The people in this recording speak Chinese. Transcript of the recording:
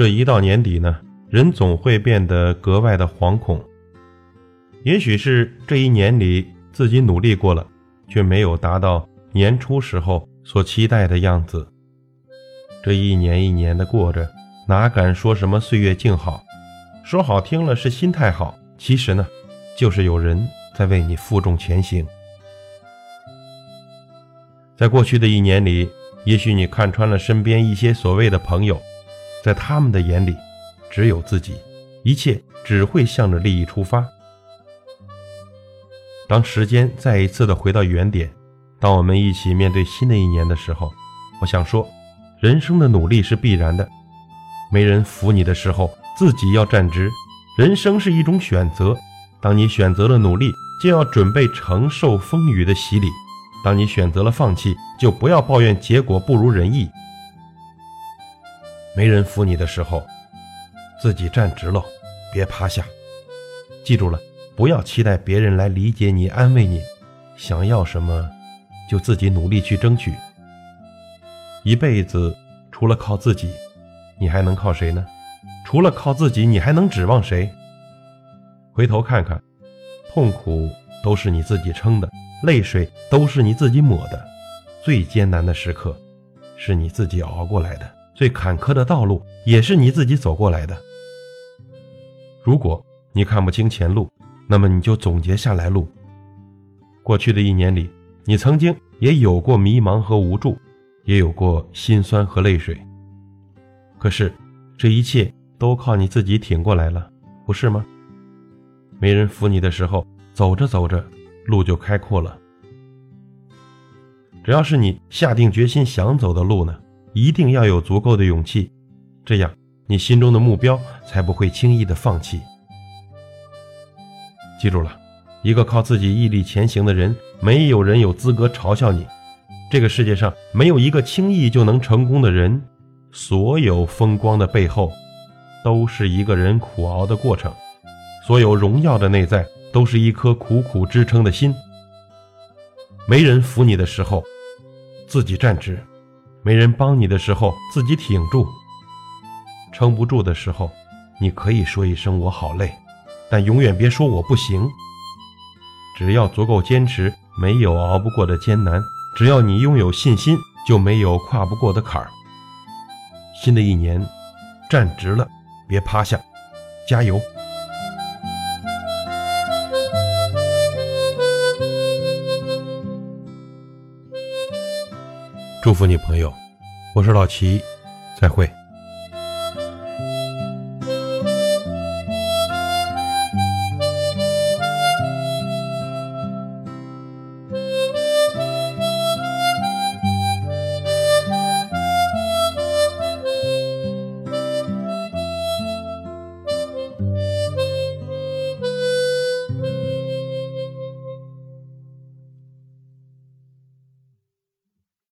这一到年底呢，人总会变得格外的惶恐。也许是这一年里自己努力过了，却没有达到年初时候所期待的样子。这一年一年的过着，哪敢说什么岁月静好？说好听了是心态好，其实呢，就是有人在为你负重前行。在过去的一年里，也许你看穿了身边一些所谓的朋友，在他们的眼里，只有自己，一切只会向着利益出发。当时间再一次的回到原点，当我们一起面对新的一年的时候，我想说，人生的努力是必然的。没人扶你的时候，自己要站直。人生是一种选择，当你选择了努力，就要准备承受风雨的洗礼。当你选择了放弃，就不要抱怨结果不如人意。没人扶你的时候，自己站直喽，别趴下。记住了，不要期待别人来理解你、安慰你。想要什么，就自己努力去争取。一辈子除了靠自己，你还能靠谁呢？除了靠自己，你还能指望谁？回头看看，痛苦都是你自己撑的。泪水都是你自己抹的，最艰难的时刻是你自己熬过来的，最坎坷的道路也是你自己走过来的。如果你看不清前路，那么你就总结下来路。过去的一年里，你曾经也有过迷茫和无助，也有过心酸和泪水。可是这一切都靠你自己挺过来了，不是吗？没人扶你的时候，走着走着。路就开阔了。只要是你下定决心想走的路呢，一定要有足够的勇气，这样你心中的目标才不会轻易的放弃。记住了，一个靠自己毅力前行的人，没有人有资格嘲笑你。这个世界上没有一个轻易就能成功的人，所有风光的背后，都是一个人苦熬的过程，所有荣耀的内在。都是一颗苦苦支撑的心。没人扶你的时候，自己站直；没人帮你的时候，自己挺住。撑不住的时候，你可以说一声“我好累”，但永远别说“我不行”。只要足够坚持，没有熬不过的艰难；只要你拥有信心，就没有跨不过的坎儿。新的一年，站直了，别趴下，加油！祝福你，朋友，我是老齐，再会。